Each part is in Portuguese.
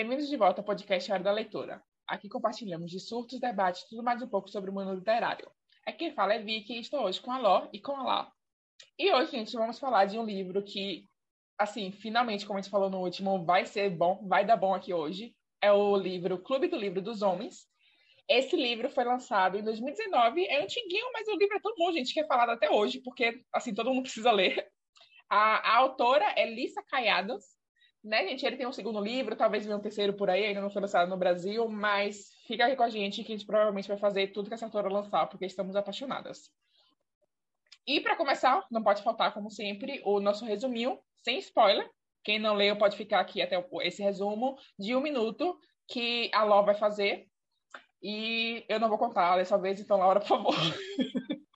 bem-vindos de volta ao podcast Hora da Leitura. Aqui compartilhamos de surtos, debates, tudo mais um pouco sobre o mundo literário. Aqui quem fala é Vicky e estou hoje com a Ló e com a Lá. E hoje, gente, vamos falar de um livro que, assim, finalmente, como a gente falou no último, vai ser bom, vai dar bom aqui hoje. É o livro Clube do Livro dos Homens. Esse livro foi lançado em 2019, é antiguinho, mas o livro é tão bom, gente, que é falado até hoje, porque, assim, todo mundo precisa ler. A, a autora é Lissa Caiados, né, gente? Ele tem um segundo livro, talvez venha um terceiro por aí, ainda não foi lançado no Brasil, mas fica aqui com a gente que a gente provavelmente vai fazer tudo que essa autora lançar, porque estamos apaixonadas. E para começar, não pode faltar, como sempre, o nosso resuminho, sem spoiler. Quem não leu pode ficar aqui até esse resumo de um minuto que a Ló vai fazer. E eu não vou contar dessa vez, então, Laura, por favor.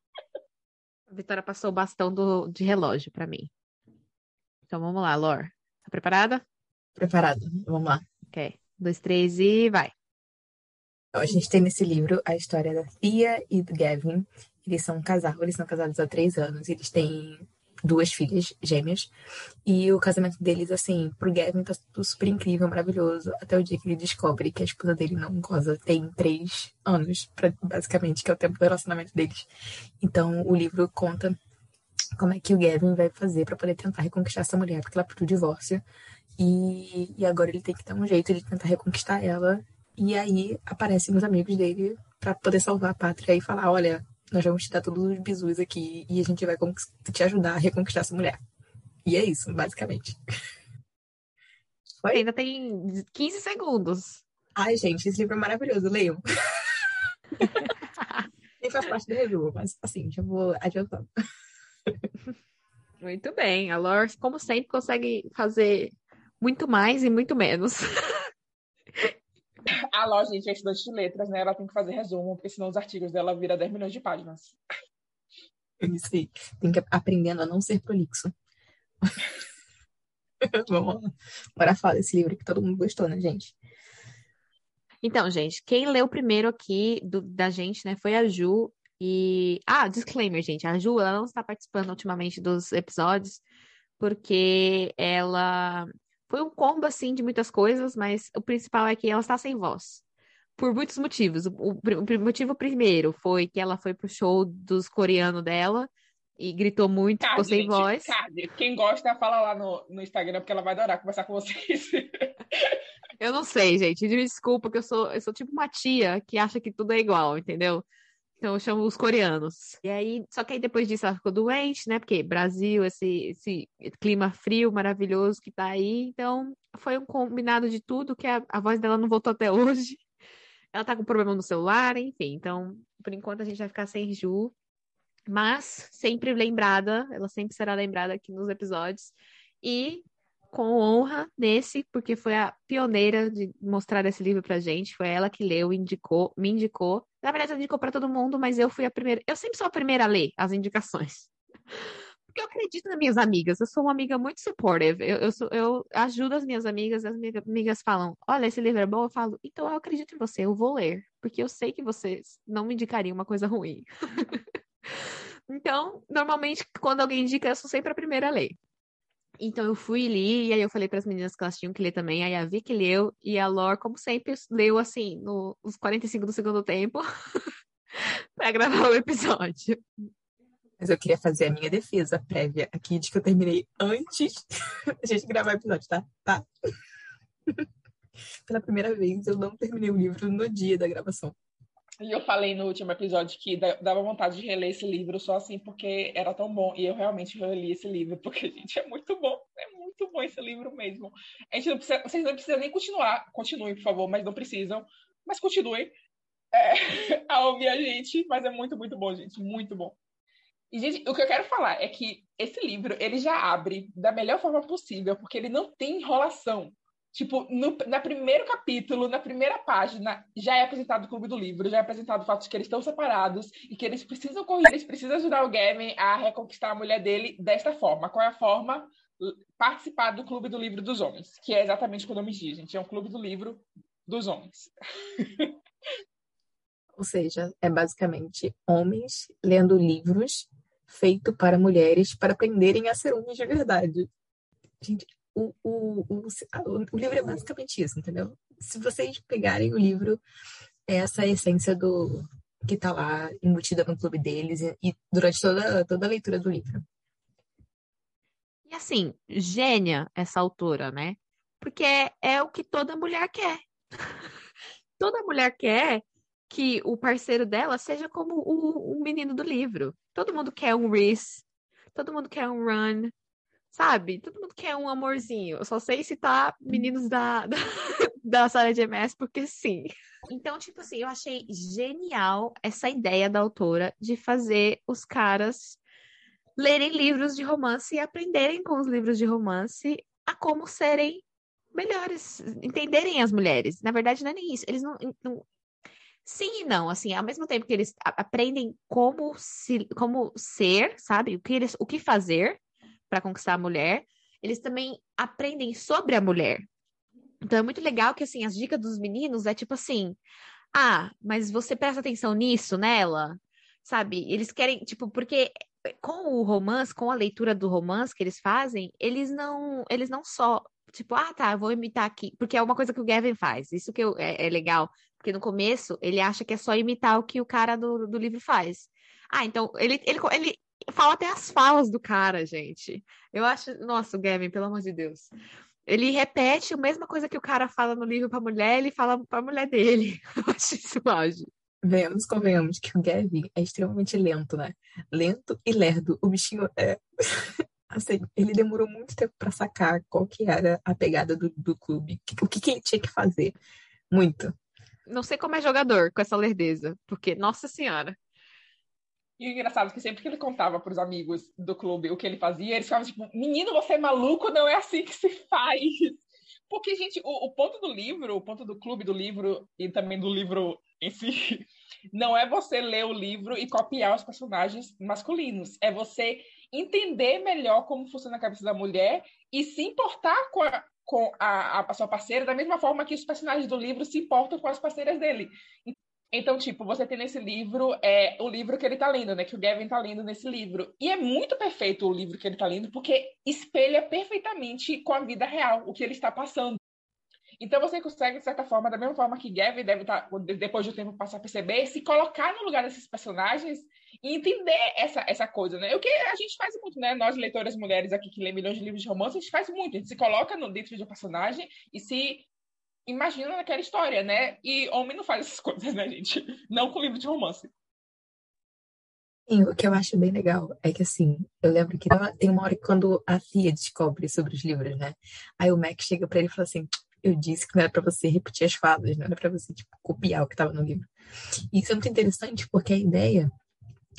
A Vitória passou o bastão do, de relógio para mim. Então vamos lá, Lor. Tá preparada? Preparada, vamos lá. Ok. Dois, três e vai. Então, a gente tem nesse livro a história da Thea e do Gavin. Eles são um casal, eles são casados há três anos, eles têm duas filhas gêmeas. E o casamento deles, assim, pro Gavin tá tudo super incrível, maravilhoso, até o dia que ele descobre que a esposa dele não goza tem três anos, pra, basicamente, que é o tempo do relacionamento deles. Então, o livro conta como é que o Gavin vai fazer para poder tentar reconquistar essa mulher, porque ela pediu divórcio. E, e agora ele tem que dar um jeito de tentar reconquistar ela. E aí aparecem os amigos dele para poder salvar a pátria e falar: olha, nós vamos te dar todos os bisus aqui e a gente vai te ajudar a reconquistar essa mulher. E é isso, basicamente. Foi? Ainda tem 15 segundos. Ai, gente, esse livro é maravilhoso, leiam. Nem faz parte do resumo, mas assim, já vou adiantando. Muito bem. A Lor, como sempre, consegue fazer muito mais e muito menos. A Lor, gente, é estudante de letras, né? Ela tem que fazer resumo, porque senão os artigos dela viram 10 milhões de páginas. Isso aí. Tem que ir aprendendo a não ser prolixo. Vamos lá. Bora falar desse livro que todo mundo gostou, né, gente? Então, gente, quem leu primeiro aqui do, da gente, né, foi a Ju. E. Ah, disclaimer, gente. A Ju, ela não está participando ultimamente dos episódios, porque ela. Foi um combo, assim, de muitas coisas, mas o principal é que ela está sem voz. Por muitos motivos. O, o motivo primeiro foi que ela foi pro show dos coreanos dela e gritou muito, ficou sem gente, voz. Cade. Quem gosta, fala lá no, no Instagram, porque ela vai adorar conversar com vocês. eu não sei, gente. Me desculpa, que eu sou, eu sou tipo uma tia que acha que tudo é igual, entendeu? Então eu chamo os coreanos. E aí, só que aí depois disso ela ficou doente, né? Porque Brasil, esse, esse clima frio maravilhoso que tá aí. Então foi um combinado de tudo que a, a voz dela não voltou até hoje. Ela tá com problema no celular, enfim. Então, por enquanto a gente vai ficar sem Ju. Mas sempre lembrada, ela sempre será lembrada aqui nos episódios. E com honra nesse, porque foi a pioneira de mostrar esse livro pra gente. Foi ela que leu, indicou, me indicou. Na verdade, ela indicou para todo mundo, mas eu fui a primeira. Eu sempre sou a primeira a ler as indicações. Porque eu acredito nas minhas amigas. Eu sou uma amiga muito supportive. Eu, eu, sou, eu ajudo as minhas amigas. As minhas amigas falam: Olha, esse livro é bom. Eu falo: Então eu acredito em você. Eu vou ler. Porque eu sei que vocês não me indicariam uma coisa ruim. então, normalmente, quando alguém indica, eu sou sempre a primeira a ler. Então eu fui li, e aí eu falei para as meninas que elas tinham que ler também. Aí a Vicky leu, e a Lor, como sempre, leu assim, nos 45 do segundo tempo, para gravar o episódio. Mas eu queria fazer a minha defesa prévia aqui de que eu terminei antes da gente gravar o episódio, tá? Tá. Pela primeira vez, eu não terminei o livro no dia da gravação. E eu falei no último episódio que dava vontade de reler esse livro só assim porque era tão bom. E eu realmente reli esse livro, porque, gente, é muito bom. É muito bom esse livro mesmo. A gente não precisa, vocês não precisam nem continuar. Continuem, por favor, mas não precisam. Mas continuem é, a ouvir a gente. Mas é muito, muito bom, gente. Muito bom. E, gente, o que eu quero falar é que esse livro, ele já abre da melhor forma possível, porque ele não tem enrolação. Tipo, no na primeiro capítulo, na primeira página, já é apresentado o clube do livro, já é apresentado o fato de que eles estão separados e que eles precisam correr, eles precisam ajudar o Gavin a reconquistar a mulher dele desta forma. Qual é a forma? Participar do clube do livro dos homens, que é exatamente o que o nome diz, gente. É um clube do livro dos homens. Ou seja, é basicamente homens lendo livros feitos para mulheres para aprenderem a ser homens de verdade. Gente, o, o, o, o livro é basicamente isso, entendeu? Se vocês pegarem o livro, é essa essência do que tá lá embutida no clube deles e, e durante toda, toda a leitura do livro. E assim, gênia essa autora, né? Porque é, é o que toda mulher quer. toda mulher quer que o parceiro dela seja como o, o menino do livro. Todo mundo quer um Reese, todo mundo quer um Run, sabe? Todo mundo quer um amorzinho. Eu só sei citar meninos da, da, da Sarah de MS porque sim. Então, tipo assim, eu achei genial essa ideia da autora de fazer os caras lerem livros de romance e aprenderem com os livros de romance a como serem melhores, entenderem as mulheres. Na verdade, não é nem isso. Eles não, não Sim e não, assim, ao mesmo tempo que eles aprendem como se, como ser, sabe? O que eles, o que fazer para conquistar a mulher, eles também aprendem sobre a mulher. Então é muito legal que assim, as dicas dos meninos é tipo assim: "Ah, mas você presta atenção nisso nela?" Sabe? Eles querem, tipo, porque com o romance, com a leitura do romance que eles fazem, eles não, eles não só tipo, ah, tá, vou imitar aqui, porque é uma coisa que o Gavin faz. Isso que eu, é, é legal, porque no começo ele acha que é só imitar o que o cara do, do livro faz. Ah, então ele, ele, ele fala até as falas do cara, gente. Eu acho. Nossa, o Gavin, pelo amor de Deus. Ele repete a mesma coisa que o cara fala no livro pra mulher, ele fala pra mulher dele. Eu acho isso mágico. Venhamos, convenhamos que o Gavin é extremamente lento, né? Lento e lerdo. O bichinho é. assim, ele demorou muito tempo para sacar qual que era a pegada do, do clube, o que, que ele tinha que fazer. Muito não sei como é jogador com essa lerdeza, porque, nossa senhora. E o engraçado é que sempre que ele contava para os amigos do clube o que ele fazia, eles ficavam tipo, menino, você é maluco, não é assim que se faz. Porque, gente, o, o ponto do livro, o ponto do clube do livro e também do livro em si, não é você ler o livro e copiar os personagens masculinos. É você entender melhor como funciona a cabeça da mulher e se importar com a, com a, a, sua parceira da mesma forma que os personagens do livro se importam com as parceiras dele. Então, tipo, você tem nesse livro é, o livro que ele tá lendo, né? Que o Gavin tá lendo nesse livro. E é muito perfeito o livro que ele tá lendo, porque espelha perfeitamente com a vida real o que ele está passando. Então você consegue, de certa forma, da mesma forma que Gavin deve estar, tá, depois do tempo passar a perceber, se colocar no lugar desses personagens e entender essa, essa coisa, né? O que a gente faz muito, né? Nós, leitoras mulheres aqui que lê milhões de livros de romance, a gente faz muito. A gente se coloca no, dentro de um personagem e se imagina naquela história, né? E homem não faz essas coisas, né, gente? Não com livro de romance. Sim, o que eu acho bem legal é que, assim, eu lembro que tem uma hora que quando a Fia descobre sobre os livros, né? Aí o Mac chega pra ele e fala assim: Eu disse que não era pra você repetir as falas, não era pra você, tipo, copiar o que tava no livro. E isso é muito interessante porque a ideia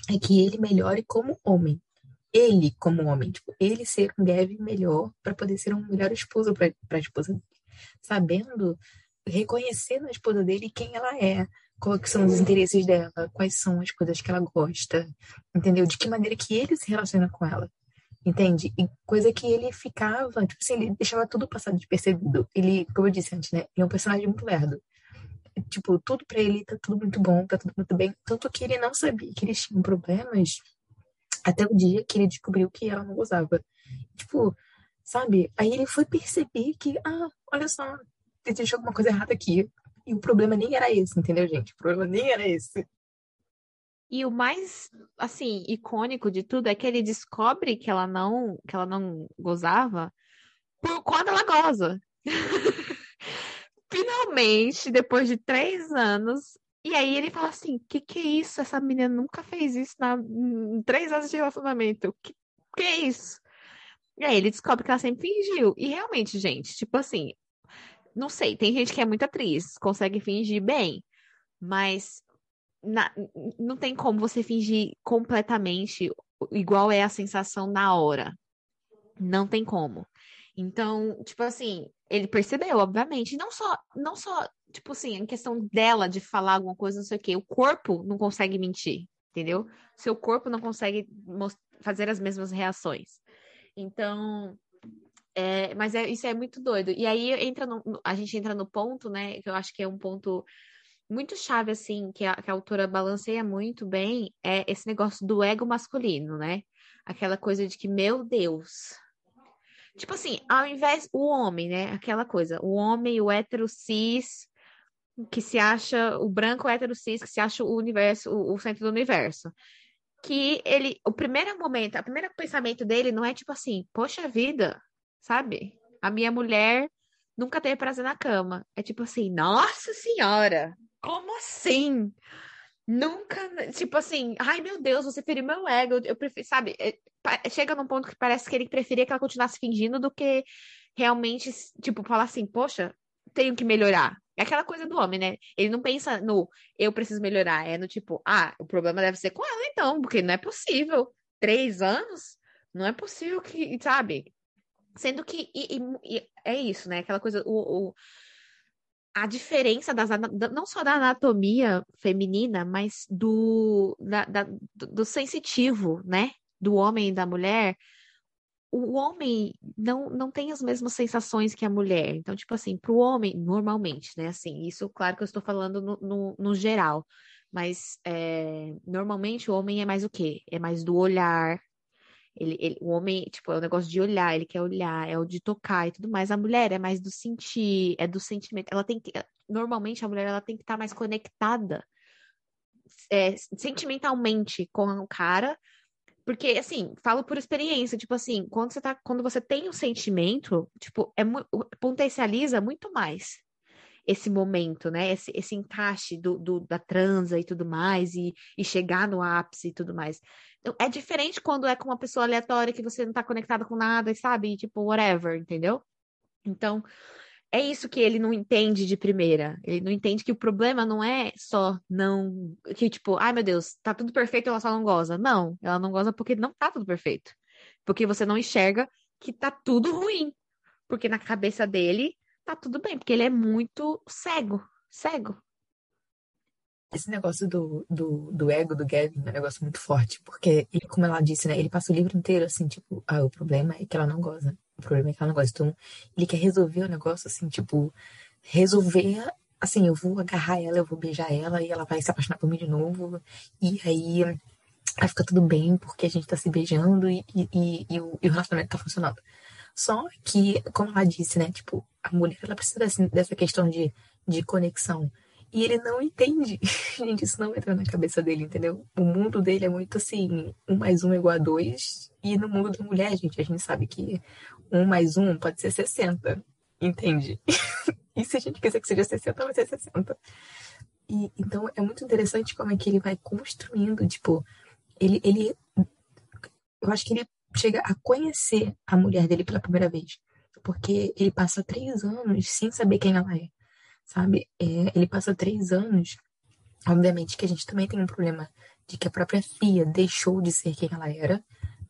é que ele melhore como homem. Ele, como homem, tipo, ele ser um Gavin melhor para poder ser um melhor esposo para a esposa. Sabendo, reconhecendo a esposa dele quem ela é, quais são os interesses dela, quais são as coisas que ela gosta, entendeu? De que maneira que ele se relaciona com ela, entende? E coisa que ele ficava, tipo assim, ele deixava tudo passar despercebido. Ele, como eu disse antes, né? Ele é um personagem muito lerdo tipo, tudo para ele tá tudo muito bom, tá tudo muito bem. Tanto que ele não sabia que eles tinham problemas até o dia que ele descobriu que ela não gozava. Tipo, sabe? Aí ele foi perceber que, ah, olha só, existe alguma coisa errada aqui. E o problema nem era esse, entendeu, gente? O problema nem era esse. E o mais, assim, icônico de tudo é que ele descobre que ela não, que ela não gozava por quando ela goza. finalmente, depois de três anos, e aí ele fala assim: que que é isso? Essa menina nunca fez isso na, em três anos de relacionamento. Que que é isso? E aí ele descobre que ela sempre fingiu. E realmente, gente, tipo assim, não sei, tem gente que é muito atriz, consegue fingir bem, mas na, não tem como você fingir completamente igual é a sensação na hora. Não tem como. Então, tipo assim, ele percebeu, obviamente. Não só, não só, tipo assim, em questão dela de falar alguma coisa, não sei o quê. O corpo não consegue mentir, entendeu? Seu corpo não consegue fazer as mesmas reações. Então, é, mas é, isso é muito doido. E aí entra no, a gente entra no ponto, né? Que eu acho que é um ponto muito chave, assim, que a, que a autora balanceia muito bem, é esse negócio do ego masculino, né? Aquela coisa de que, meu Deus, Tipo assim, ao invés o homem, né? Aquela coisa, o homem, o hétero cis, que se acha o branco hétero cis, que se acha o universo, o, o centro do universo. Que ele, o primeiro momento, o primeiro pensamento dele não é tipo assim, poxa vida, sabe? A minha mulher nunca teve prazer na cama. É tipo assim, nossa senhora, como assim? Nunca, tipo assim, ai meu Deus, você feriu meu ego. Eu prefiro, sabe? É, chega num ponto que parece que ele preferia que ela continuasse fingindo do que realmente, tipo, falar assim, poxa, tenho que melhorar. É aquela coisa do homem, né? Ele não pensa no eu preciso melhorar, é no tipo, ah, o problema deve ser com ela então, porque não é possível. Três anos? Não é possível que, sabe? Sendo que e, e, e é isso, né? Aquela coisa, o, o a diferença das, não só da anatomia feminina, mas do, da, da, do sensitivo, né? Do homem e da mulher. O homem não, não tem as mesmas sensações que a mulher. Então, tipo assim, para o homem, normalmente, né? Assim, isso, claro que eu estou falando no, no, no geral. Mas é, normalmente o homem é mais o quê? É mais do olhar, ele, ele, o homem, tipo, é o negócio de olhar, ele quer olhar, é o de tocar e tudo mais. A mulher é mais do sentir, é do sentimento. Ela tem que, normalmente a mulher ela tem que estar tá mais conectada é, sentimentalmente com o cara, porque assim, falo por experiência, tipo assim, quando você tá, quando você tem um sentimento, tipo, é potencializa muito mais esse momento, né? Esse, esse encaixe do, do, da transa e tudo mais, e, e chegar no ápice e tudo mais. Então, é diferente quando é com uma pessoa aleatória que você não tá conectado com nada, sabe? Tipo, whatever, entendeu? Então, é isso que ele não entende de primeira. Ele não entende que o problema não é só não. Que, tipo, ai meu Deus, tá tudo perfeito, ela só não goza. Não, ela não goza porque não tá tudo perfeito. Porque você não enxerga que tá tudo ruim. Porque na cabeça dele tá tudo bem, porque ele é muito cego, cego. Esse negócio do, do, do ego do Gavin é um negócio muito forte, porque, ele, como ela disse, né, ele passa o livro inteiro assim, tipo, ah, o problema é que ela não goza. O problema é que ela não goza. Então, ele quer resolver o negócio, assim, tipo, resolver, assim, eu vou agarrar ela, eu vou beijar ela e ela vai se apaixonar por mim de novo. E aí vai ficar tudo bem porque a gente tá se beijando e, e, e, e o, o relacionamento tá funcionando. Só que, como ela disse, né? Tipo, a mulher ela precisa dessa, dessa questão de, de conexão. E ele não entende. Gente, isso não entra na cabeça dele, entendeu? O mundo dele é muito assim, um mais um é igual a dois. E no mundo da mulher, gente, a gente sabe que um mais um pode ser 60. Entende? e se a gente quiser que seja 60, vai ser 60. E, então é muito interessante como é que ele vai construindo, tipo, ele, ele eu acho que ele chega a conhecer a mulher dele pela primeira vez. Porque ele passa três anos sem saber quem ela é, sabe? É, ele passa três anos. Obviamente que a gente também tem um problema de que a própria Fia deixou de ser quem ela era,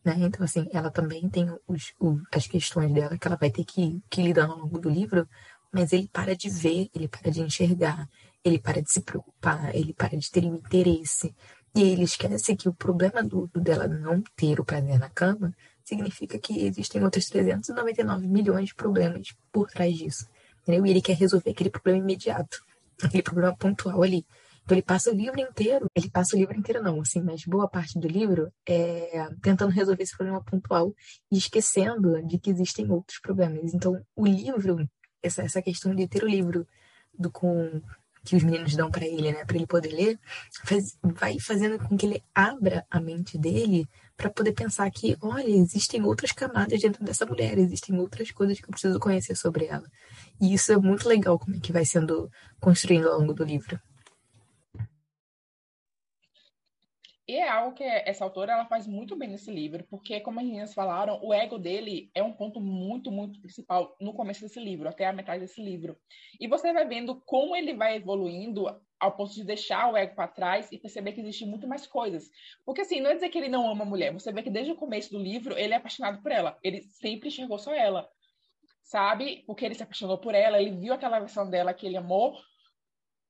né? Então, assim, ela também tem os, as questões dela que ela vai ter que, que lidar ao longo do livro, mas ele para de ver, ele para de enxergar, ele para de se preocupar, ele para de ter interesse, e ele esquece que o problema do, dela não ter o prazer na cama significa que existem outros 399 milhões de problemas por trás disso. Entendeu? E ele quer resolver aquele problema imediato, aquele problema pontual ali. Então ele passa o livro inteiro, ele passa o livro inteiro não, assim, mas boa parte do livro é tentando resolver esse problema pontual e esquecendo de que existem outros problemas. Então o livro, essa, essa questão de ter o livro do com que os meninos dão para ele, né, para ele poder ler, faz, vai fazendo com que ele abra a mente dele para poder pensar que, olha, existem outras camadas dentro dessa mulher, existem outras coisas que eu preciso conhecer sobre ela. E isso é muito legal como é que vai sendo construído ao longo do livro. E é algo que essa autora ela faz muito bem nesse livro, porque, como as meninas falaram, o ego dele é um ponto muito, muito principal no começo desse livro, até a metade desse livro. E você vai vendo como ele vai evoluindo ao ponto de deixar o ego para trás e perceber que existem muito mais coisas. Porque, assim, não é dizer que ele não ama a mulher, você vê que desde o começo do livro ele é apaixonado por ela, ele sempre enxergou só ela, sabe? Porque ele se apaixonou por ela, ele viu aquela versão dela que ele amou.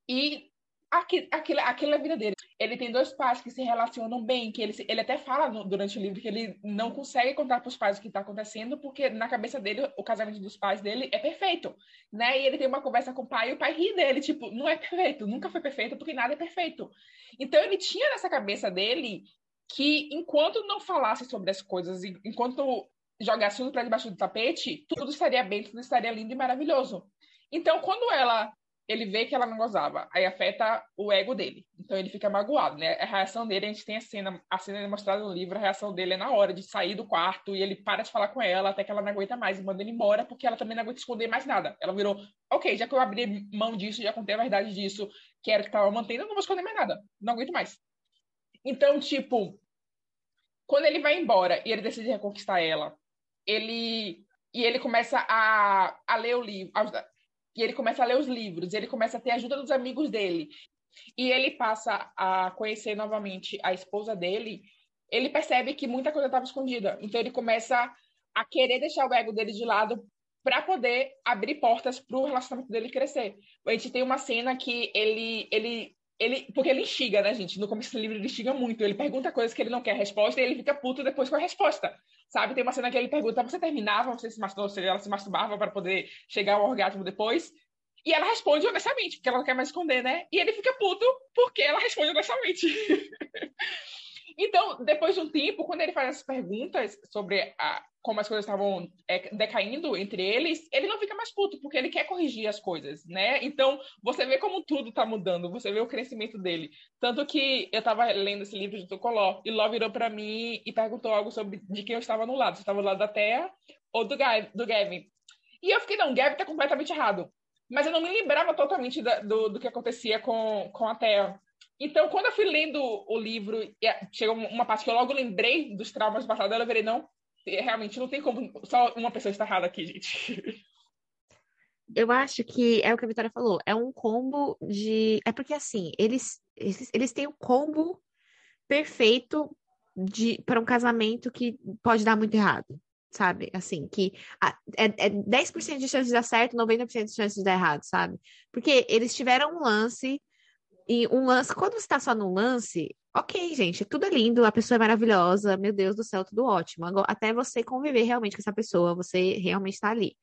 E aquilo, aquilo, é a vida dele. Ele tem dois pais que se relacionam bem, que ele, ele até fala no, durante o livro que ele não consegue contar para os pais o que está acontecendo, porque na cabeça dele, o casamento dos pais dele é perfeito, né? E ele tem uma conversa com o pai e o pai ri dele, tipo, não é perfeito, nunca foi perfeito, porque nada é perfeito. Então ele tinha nessa cabeça dele que enquanto não falasse sobre as coisas, enquanto jogasse tudo para debaixo do tapete, tudo estaria bem, tudo estaria lindo e maravilhoso. Então, quando ela ele vê que ela não gozava, aí afeta o ego dele. Então ele fica magoado, né? A reação dele, a gente tem a cena, a cena é mostrada no livro, a reação dele é na hora de sair do quarto e ele para de falar com ela até que ela não aguenta mais e manda ele embora porque ela também não aguenta esconder mais nada. Ela virou, ok, já que eu abri mão disso, já contei a verdade disso, que era que tava mantendo, eu não vou esconder mais nada. Não aguento mais. Então, tipo, quando ele vai embora e ele decide reconquistar ela, ele e ele começa a, a ler o livro, e ele começa a ler os livros, ele começa a ter a ajuda dos amigos dele, e ele passa a conhecer novamente a esposa dele, ele percebe que muita coisa estava escondida. Então ele começa a querer deixar o ego dele de lado para poder abrir portas para o relacionamento dele crescer. A gente tem uma cena que ele ele ele, porque ele instiga, né, gente? No começo do livro ele instiga muito. Ele pergunta coisas que ele não quer resposta e ele fica puto depois com a resposta. Sabe? Tem uma cena que ele pergunta: você terminava, você se masturbava, se ela se masturbava para poder chegar ao orgasmo depois? E ela responde honestamente, porque ela não quer mais esconder, né? E ele fica puto porque ela responde honestamente. então, depois de um tempo, quando ele faz essas perguntas sobre a, como as coisas estavam é, decaindo entre eles, ele não fica mais puto, porque ele quer corrigir as coisas, né? Então, você vê como tudo tá mudando, você vê o crescimento dele. Tanto que eu tava lendo esse livro de Tucoló, e Ló virou para mim e perguntou algo sobre de quem eu estava no lado. Se estava do lado da Terra ou do, Gav, do Gavin. E eu fiquei, não, Gavin tá completamente errado. Mas eu não me lembrava totalmente da, do, do que acontecia com, com a Terra. Então, quando eu fui lendo o livro, chegou uma parte que eu logo lembrei dos traumas passados, eu virei, não, realmente não tem como só uma pessoa estar errada aqui, gente. Eu acho que é o que a Vitória falou, é um combo de. É porque assim, eles, eles, eles têm um combo perfeito de para um casamento que pode dar muito errado, sabe? Assim, que é, é 10% de chance de dar certo, 90% de chance de dar errado, sabe? Porque eles tiveram um lance, e um lance, quando você está só num lance, ok, gente, tudo é lindo, a pessoa é maravilhosa, meu Deus do céu, tudo ótimo. Agora, até você conviver realmente com essa pessoa, você realmente está ali.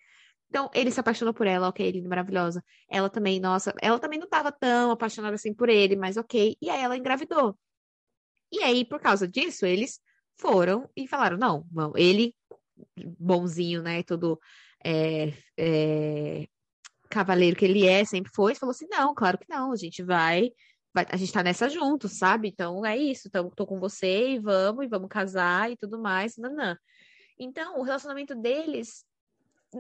Então, ele se apaixonou por ela, ok, linda, maravilhosa. Ela também, nossa, ela também não estava tão apaixonada assim por ele, mas ok. E aí ela engravidou. E aí, por causa disso, eles foram e falaram: não, não ele, bonzinho, né, todo é, é, cavaleiro que ele é, sempre foi, falou assim: não, claro que não, a gente vai vai, a gente tá nessa junto, sabe? Então é isso, então, tô com você e vamos, e vamos casar e tudo mais, nanã. Então, o relacionamento deles,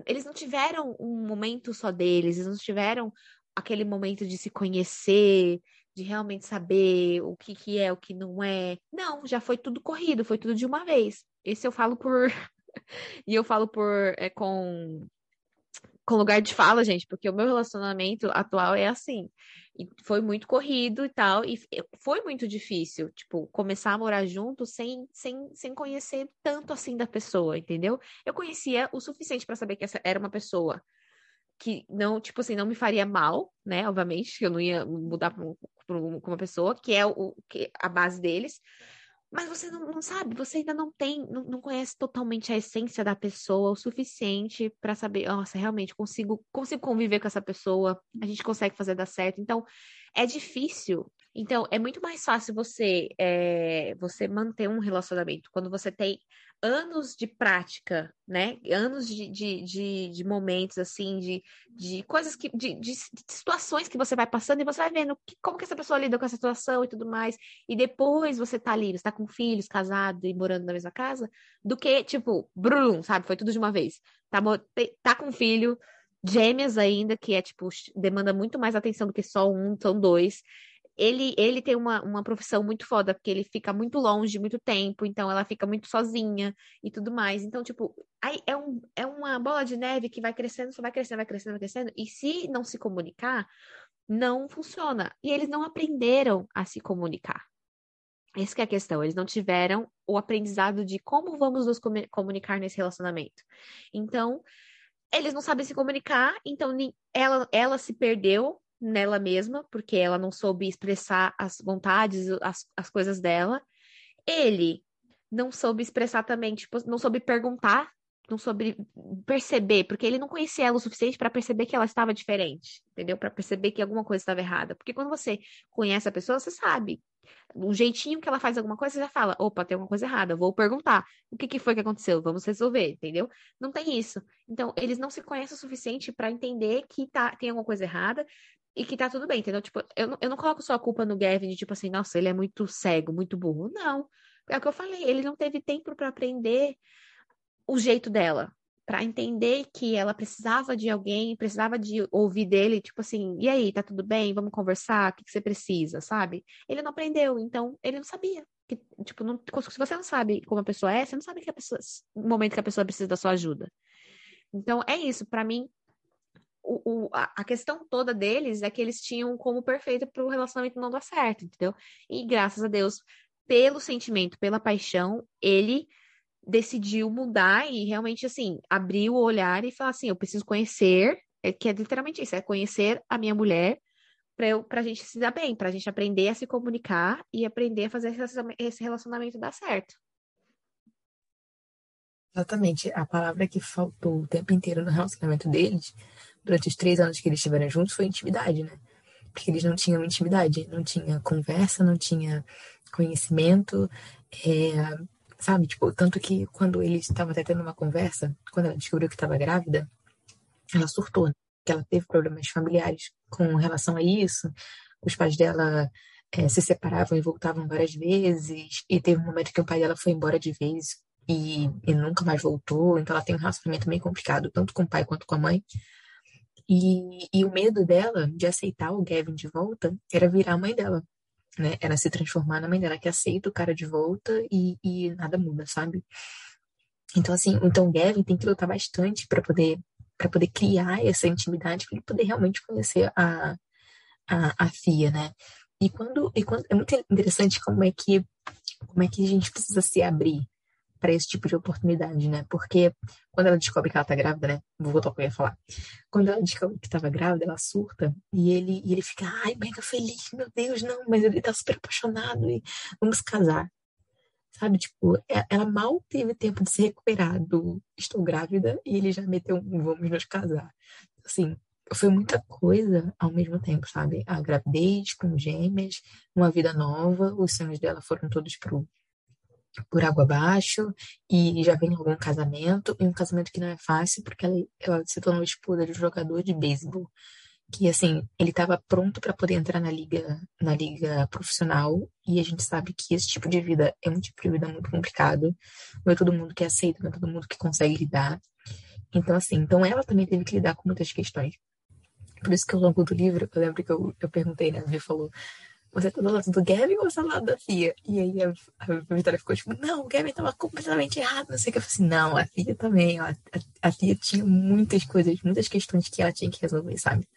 eles não tiveram um momento só deles, eles não tiveram aquele momento de se conhecer, de realmente saber o que, que é, o que não é. Não, já foi tudo corrido, foi tudo de uma vez. Esse eu falo por. e eu falo por é, com com lugar de fala, gente, porque o meu relacionamento atual é assim. E foi muito corrido e tal, e foi muito difícil, tipo, começar a morar junto sem, sem, sem conhecer tanto assim da pessoa, entendeu? Eu conhecia o suficiente para saber que essa era uma pessoa que não, tipo assim, não me faria mal, né? Obviamente, que eu não ia mudar para uma pessoa, que é o, que, a base deles. Mas você não, não, sabe, você ainda não tem, não, não, conhece totalmente a essência da pessoa o suficiente para saber, nossa, realmente consigo, consigo conviver com essa pessoa, a gente consegue fazer dar certo. Então, é difícil. Então, é muito mais fácil você é, você manter um relacionamento quando você tem anos de prática, né? Anos de, de, de, de momentos, assim, de, de coisas que. De, de, situações que você vai passando e você vai vendo que, como que essa pessoa lida com essa situação e tudo mais. E depois você tá ali, você tá com filhos, casado e morando na mesma casa, do que, tipo, brum, sabe? Foi tudo de uma vez. Tá, tá com filho, gêmeas ainda, que é, tipo, demanda muito mais atenção do que só um, são dois ele, ele tem uma, uma profissão muito foda, porque ele fica muito longe muito tempo, então ela fica muito sozinha e tudo mais. Então, tipo, aí é, um, é uma bola de neve que vai crescendo, só vai crescendo, vai crescendo, vai crescendo, e se não se comunicar, não funciona. E eles não aprenderam a se comunicar. Essa é a questão. Eles não tiveram o aprendizado de como vamos nos comunicar nesse relacionamento. Então, eles não sabem se comunicar, então ela, ela se perdeu nela mesma, porque ela não soube expressar as vontades, as, as coisas dela. Ele não soube expressar também, tipo, não soube perguntar não soube perceber, porque ele não conhecia ela o suficiente para perceber que ela estava diferente, entendeu? Para perceber que alguma coisa estava errada. Porque quando você conhece a pessoa, você sabe. O jeitinho que ela faz alguma coisa, você já fala: opa, tem alguma coisa errada, vou perguntar. O que, que foi que aconteceu? Vamos resolver, entendeu? Não tem isso. Então, eles não se conhecem o suficiente para entender que tá, tem alguma coisa errada e que tá tudo bem, entendeu? Tipo, eu não, eu não coloco só a culpa no Gavin de tipo assim, nossa, ele é muito cego, muito burro. Não. É o que eu falei, ele não teve tempo para aprender o jeito dela, para entender que ela precisava de alguém, precisava de ouvir dele, tipo assim, e aí, tá tudo bem? Vamos conversar? O que, que você precisa, sabe? Ele não aprendeu, então ele não sabia. Que, tipo, não, se você não sabe como a pessoa é, você não sabe que a pessoa, o momento que a pessoa precisa da sua ajuda. Então, é isso. Para mim, o, o, a questão toda deles é que eles tinham como perfeito para o relacionamento não dar certo, entendeu? E graças a Deus, pelo sentimento, pela paixão, ele decidiu mudar e realmente, assim, abrir o olhar e falar assim: eu preciso conhecer, é, que é literalmente isso, é conhecer a minha mulher para a gente se dar bem, para a gente aprender a se comunicar e aprender a fazer esse relacionamento dar certo. Exatamente. A palavra que faltou o tempo inteiro no relacionamento deles, durante os três anos que eles estiveram juntos, foi intimidade, né? Porque eles não tinham intimidade, não tinha conversa, não tinha conhecimento. É, Sabe? Tipo, tanto que quando eles estavam até tendo uma conversa, quando ela descobriu que estava grávida, ela surtou, né? que ela teve problemas familiares com relação a isso. Os pais dela é, se separavam e voltavam várias vezes, e teve um momento que o pai dela foi embora de vez e, e nunca mais voltou, então ela tem um relacionamento meio complicado, tanto com o pai quanto com a mãe. E, e o medo dela de aceitar o Gavin de volta era virar a mãe dela né? Ela se transformar na mãe dela, que aceita o cara de volta e, e nada muda, sabe? Então, assim, então o Gavin tem que lutar bastante para poder para poder criar essa intimidade, para ele poder realmente conhecer a, a, a Fia, né? E quando, e quando é muito interessante como é que como é que a gente precisa se abrir para esse tipo de oportunidade, né? Porque quando ela descobre que ela tá grávida, né? Vou voltar ao que eu ia falar. Quando ela descobre que estava grávida, ela surta e ele, e ele fica, ai, mega feliz, meu Deus, não, mas ele tá super apaixonado e vamos casar. Sabe, tipo, é, ela mal teve tempo de se recuperar do estou grávida e ele já meteu um vamos nos casar. Assim, foi muita coisa ao mesmo tempo, sabe? A gravidez com gêmeas, uma vida nova, os sonhos dela foram todos pro por água abaixo e já vem algum casamento, e um casamento que não é fácil porque ela, ela se tornou esposa de um jogador de beisebol que assim, ele estava pronto para poder entrar na liga, na liga profissional, e a gente sabe que esse tipo de vida é um tipo de vida muito complicado. Não é todo mundo que aceita, não é todo mundo que consegue lidar. Então, assim, então ela também teve que lidar com muitas questões. Por isso que ao longo do livro, eu lembro que eu, eu perguntei, né? A falou, você tá do lado do Gavin ou você tá do lado da Fia? E aí a, a Vitória ficou tipo, não, o Gavin tava completamente errado, não sei o que. Eu falei assim, não, a Fia também, ó, a, a Fia tinha muitas coisas, muitas questões que ela tinha que resolver, sabe?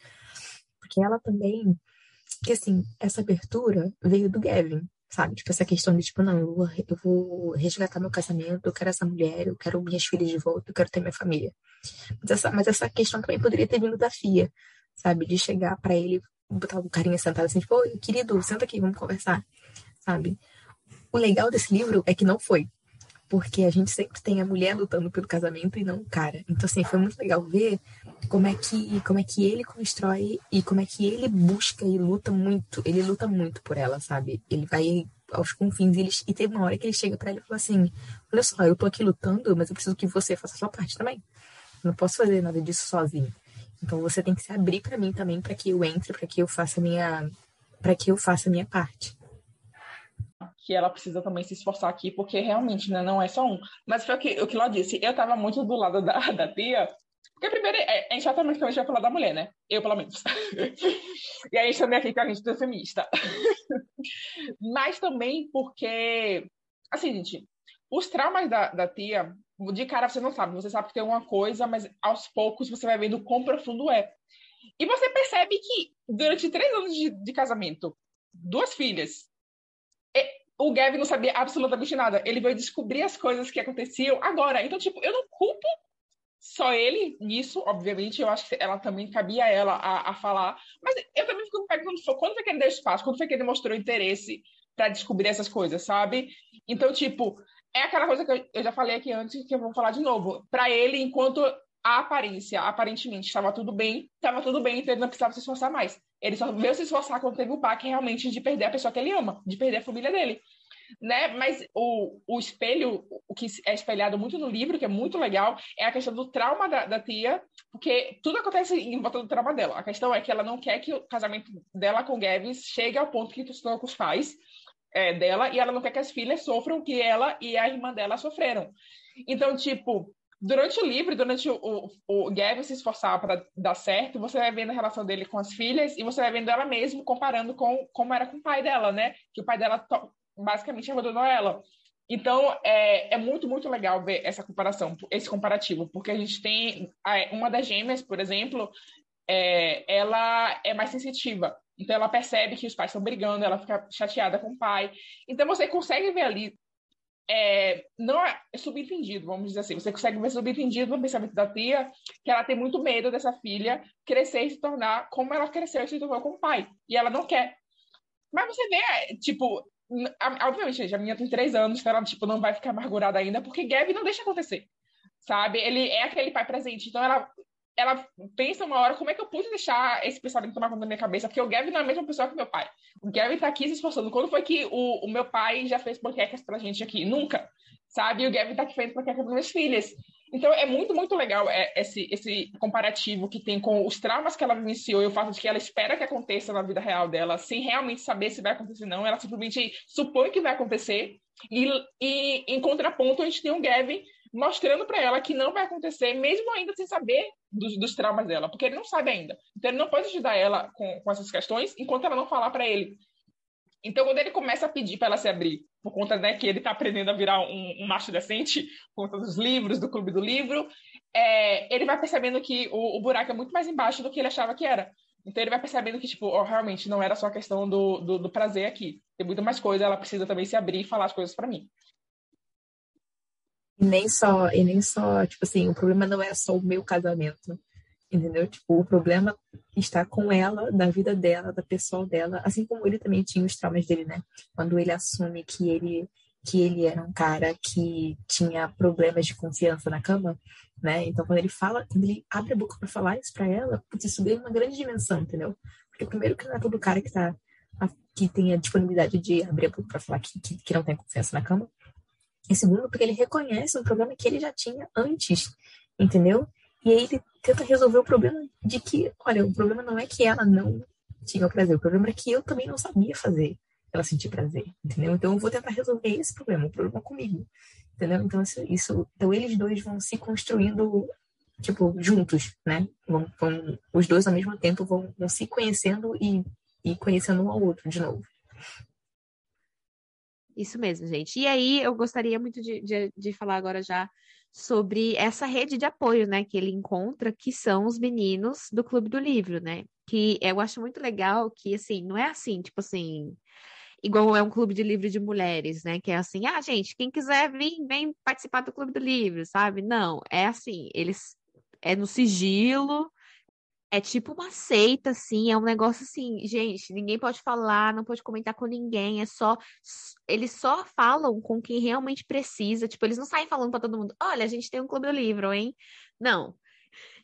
Porque ela também, que assim, essa abertura veio do Gavin, sabe? Tipo, essa questão de, tipo, não, eu vou, eu vou resgatar meu casamento, eu quero essa mulher, eu quero minhas filhas de volta, eu quero ter minha família. Mas essa, mas essa questão também poderia ter vindo da Fia, sabe? De chegar para ele botar o carinha sentado assim, tipo, querido, senta aqui, vamos conversar, sabe? O legal desse livro é que não foi. Porque a gente sempre tem a mulher lutando pelo casamento e não o cara. Então, assim, foi muito legal ver como é que, como é que ele constrói e como é que ele busca e luta muito. Ele luta muito por ela, sabe? Ele vai aos confins. Ele, e teve uma hora que ele chega para ela e fala assim: Olha só, eu tô aqui lutando, mas eu preciso que você faça a sua parte também. Não posso fazer nada disso sozinho. Então você tem que se abrir para mim também para que eu entre, para que eu faça minha para que eu faça minha parte. Que ela precisa também se esforçar aqui, porque realmente né, não é só um. Mas foi o que, o que ela disse. Eu estava muito do lado da, da tia, porque primeiro é, é exatamente como a gente vai falar da mulher, né? Eu, pelo menos. e aí também aqui que a gente é feminista. Mas também porque, assim, gente, os traumas da, da tia de cara você não sabe, você sabe que tem uma coisa, mas aos poucos você vai vendo quão profundo é. E você percebe que durante três anos de, de casamento, duas filhas, o Gavin não sabia absolutamente nada. Ele veio descobrir as coisas que aconteciam agora. Então, tipo, eu não culpo só ele nisso, obviamente. Eu acho que ela também cabia a ela a, a falar. Mas eu também fico me perguntando quando foi que ele deu espaço, quando foi que ele mostrou interesse para descobrir essas coisas, sabe? Então, tipo, é aquela coisa que eu já falei aqui antes, que eu vou falar de novo. Para ele, enquanto a aparência, aparentemente, estava tudo bem, estava tudo bem, então ele não precisava se esforçar mais. Ele só veio se esforçar quando teve o baque realmente de perder a pessoa que ele ama, de perder a família dele. Né? Mas o, o espelho, o que é espelhado muito no livro, que é muito legal, é a questão do trauma da, da tia, porque tudo acontece em volta do trauma dela. A questão é que ela não quer que o casamento dela com Gavin chegue ao ponto que com os pais é, dela, e ela não quer que as filhas sofram o que ela e a irmã dela sofreram. Então, tipo, durante o livro, durante o, o, o Gavin se esforçar para dar certo, você vai vendo a relação dele com as filhas e você vai vendo ela mesmo comparando com como era com o pai dela, né? Que o pai dela basicamente abandonou ela. Então, é, é muito, muito legal ver essa comparação, esse comparativo, porque a gente tem uma das gêmeas, por exemplo, é, ela é mais sensitiva. Então, ela percebe que os pais estão brigando, ela fica chateada com o pai. Então, você consegue ver ali é, não é, é subentendido, vamos dizer assim. Você consegue ver subentendido no pensamento da tia que ela tem muito medo dessa filha crescer e se tornar como ela cresceu e se tornou com o pai. E ela não quer. Mas você vê, tipo, obviamente, a minha tem três anos, então ela, tipo, não vai ficar amargurada ainda, porque Gabi não deixa acontecer. Sabe? Ele é aquele pai presente. Então ela ela pensa uma hora como é que eu pude deixar esse pensamento tomar conta da minha cabeça, porque o Gavin não é a mesma pessoa que meu pai. O Gavin tá aqui se esforçando. Quando foi que o, o meu pai já fez panquecas pra gente aqui? Nunca. Sabe? E o Gavin tá aqui fazendo panquecas para minhas filhas. Então é muito, muito legal é, esse, esse comparativo que tem com os traumas que ela vivenciou e o fato de que ela espera que aconteça na vida real dela, sem realmente saber se vai acontecer ou não. Ela simplesmente supõe que vai acontecer. E, e em contraponto, a gente tem o Gavin mostrando para ela que não vai acontecer, mesmo ainda sem saber dos, dos, traumas dela, porque ele não sabe ainda. Então ele não pode ajudar ela com, com essas questões enquanto ela não falar para ele. Então quando ele começa a pedir para ela se abrir, por conta né, que ele está aprendendo a virar um, um, macho decente, por conta dos livros, do clube do livro, é, ele vai percebendo que o, o, buraco é muito mais embaixo do que ele achava que era. Então ele vai percebendo que, tipo, oh, realmente não era só a questão do, do, do prazer aqui. Tem muito mais coisa, ela precisa também se abrir e falar as coisas para mim. E nem só, e nem só, tipo assim, o problema não é só o meu casamento, entendeu? Tipo, o problema está com ela, da vida dela, da pessoa dela, assim como ele também tinha os traumas dele, né? Quando ele assume que ele que ele era um cara que tinha problemas de confiança na cama, né? Então, quando ele fala, quando ele abre a boca para falar isso para ela, putz, isso ganha uma grande dimensão, entendeu? Porque primeiro que não é todo cara que tá que tem a disponibilidade de abrir a boca para falar que, que, que não tem confiança na cama. E segundo, porque ele reconhece um problema que ele já tinha antes, entendeu? E aí ele tenta resolver o problema de que, olha, o problema não é que ela não tinha o prazer, o problema é que eu também não sabia fazer ela sentir prazer, entendeu? Então eu vou tentar resolver esse problema, o problema comigo, entendeu? Então isso então eles dois vão se construindo tipo juntos, né? Vão, vão os dois ao mesmo tempo vão, vão se conhecendo e, e conhecendo um ao outro de novo. Isso mesmo, gente. E aí, eu gostaria muito de, de, de, falar agora já sobre essa rede de apoio, né, que ele encontra, que são os meninos do Clube do Livro, né? Que eu acho muito legal que, assim, não é assim, tipo assim, igual é um clube de livro de mulheres, né? Que é assim, ah, gente, quem quiser vir, vem participar do Clube do Livro, sabe? Não, é assim, eles é no sigilo, é tipo uma seita, assim, é um negócio assim, gente, ninguém pode falar, não pode comentar com ninguém, é só. Eles só falam com quem realmente precisa. Tipo, eles não saem falando para todo mundo, olha, a gente tem um clube do livro, hein? Não.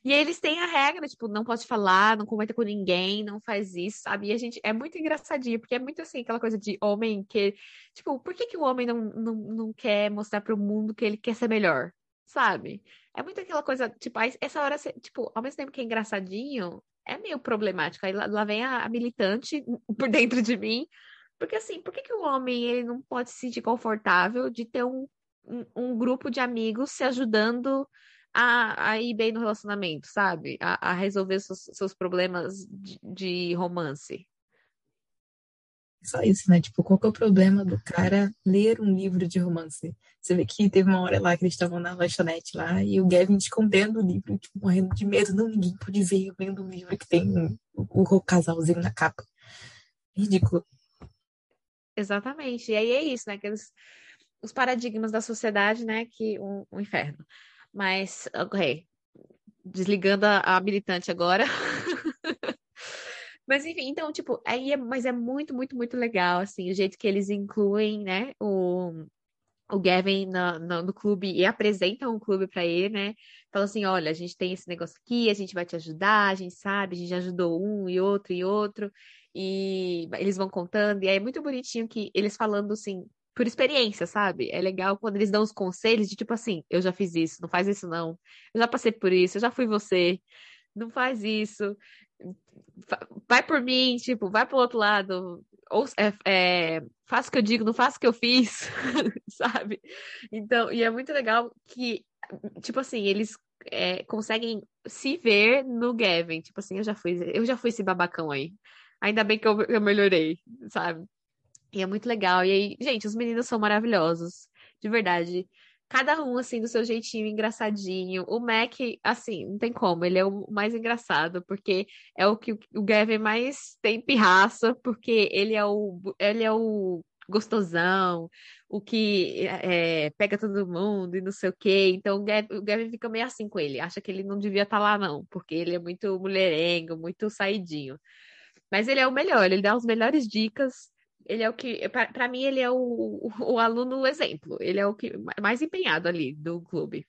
E eles têm a regra, tipo, não pode falar, não comenta com ninguém, não faz isso, sabe? E a gente é muito engraçadinho, porque é muito assim, aquela coisa de homem que, tipo, por que, que o homem não, não, não quer mostrar para o mundo que ele quer ser melhor? Sabe? É muito aquela coisa, tipo, essa hora, tipo, ao mesmo tempo que é engraçadinho, é meio problemático. Aí lá, vem a, a, militante por dentro de mim. Porque assim, por que, que o homem ele não pode se sentir confortável de ter um, um, um grupo de amigos se ajudando a, a ir bem no relacionamento, sabe? A, a resolver seus, seus problemas de, de romance? Só isso, né? Tipo, qual que é o problema do cara ler um livro de romance? Você vê que teve uma hora lá que eles estavam na lanchonete lá e o Gavin escondendo o livro, tipo, morrendo de medo. Não, ninguém pode ver eu vendo um livro que tem o, o casalzinho na capa. Ridículo. Exatamente. E aí é isso, né? Aqueles, os paradigmas da sociedade, né? Que um, um inferno. Mas, ok. Desligando a, a militante agora. Mas enfim, então, tipo, aí é, mas é muito, muito, muito legal, assim, o jeito que eles incluem, né, o, o Gavin no, no, no clube e apresentam um clube para ele, né? Falam assim: olha, a gente tem esse negócio aqui, a gente vai te ajudar, a gente sabe, a gente já ajudou um e outro e outro, e eles vão contando, e aí é muito bonitinho que eles falando assim, por experiência, sabe? É legal quando eles dão os conselhos de tipo assim, eu já fiz isso, não faz isso não. Eu já passei por isso, eu já fui você. Não faz isso. Vai por mim, tipo, vai pro outro lado. Ou é, é, faça o que eu digo, não faça o que eu fiz, sabe? Então, e é muito legal que, tipo assim, eles é, conseguem se ver no Gavin. Tipo assim, eu já fui, eu já fui esse babacão aí. Ainda bem que eu, eu melhorei, sabe? E é muito legal. E aí, gente, os meninos são maravilhosos. De verdade. Cada um, assim, do seu jeitinho engraçadinho. O Mac, assim, não tem como. Ele é o mais engraçado, porque é o que o Gavin mais tem pirraça, porque ele é o, ele é o gostosão, o que é, pega todo mundo e não sei o quê. Então o Gavin, o Gavin, fica meio assim com ele. Acha que ele não devia estar tá lá, não, porque ele é muito mulherengo, muito saidinho. Mas ele é o melhor, ele dá as melhores dicas ele é o que, para mim, ele é o, o, aluno exemplo, ele é o que mais empenhado ali do clube.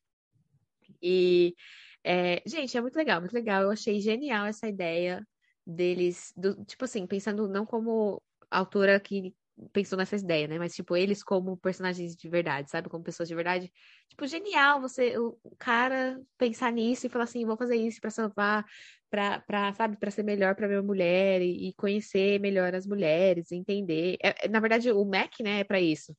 E, é, gente, é muito legal, muito legal. Eu achei genial essa ideia deles, do, tipo assim, pensando não como autora que pensou nessa ideia, né? Mas, tipo, eles como personagens de verdade, sabe? Como pessoas de verdade. Tipo, genial você, o cara pensar nisso e falar assim, vou fazer isso para salvar, para, sabe, para ser melhor para minha mulher e, e, conhecer melhor as mulheres, entender. É, é na verdade, o Mac, né, é para isso.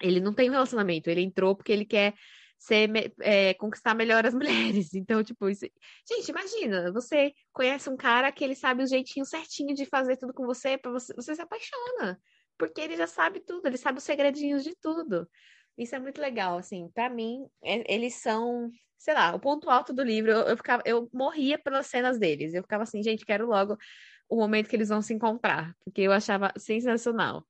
Ele não tem relacionamento, ele entrou porque ele quer ser, é, conquistar melhor as mulheres. Então, tipo, isso... gente, imagina, você conhece um cara que ele sabe o jeitinho certinho de fazer tudo com você, para você, você se apaixona, porque ele já sabe tudo, ele sabe os segredinhos de tudo. Isso é muito legal, assim, para mim, é, eles são sei lá, o ponto alto do livro, eu, eu, ficava, eu morria pelas cenas deles. Eu ficava assim, gente, quero logo o momento que eles vão se encontrar, porque eu achava sensacional.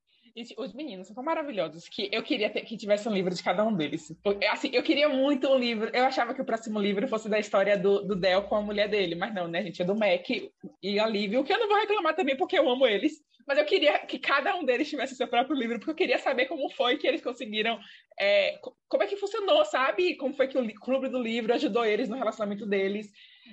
Os meninos são tão maravilhosos que eu queria ter, que tivesse um livro de cada um deles. Assim, eu queria muito um livro. Eu achava que o próximo livro fosse da história do, do Del com a mulher dele, mas não, né, gente? É do Mac e a Liv, o que eu não vou reclamar também, porque eu amo eles. Mas eu queria que cada um deles tivesse seu próprio livro, porque eu queria saber como foi que eles conseguiram. É, como é que funcionou, sabe? Como foi que o Clube do Livro ajudou eles no relacionamento deles.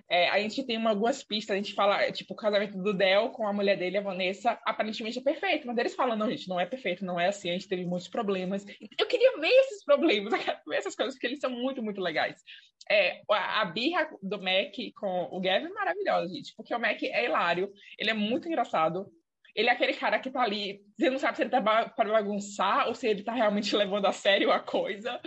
É, a gente tem uma, algumas pistas, a gente fala, tipo, o casamento do Del com a mulher dele, a Vanessa, aparentemente é perfeito, mas eles falam, não, gente, não é perfeito, não é assim, a gente teve muitos problemas. Eu queria ver esses problemas, eu quero ver essas coisas, porque eles são muito, muito legais. É, a, a birra do Mac com o Gavin é maravilhosa, gente, porque o Mac é hilário, ele é muito engraçado, ele é aquele cara que tá ali, você não sabe se ele tá para bagunçar ou se ele tá realmente levando a sério a coisa,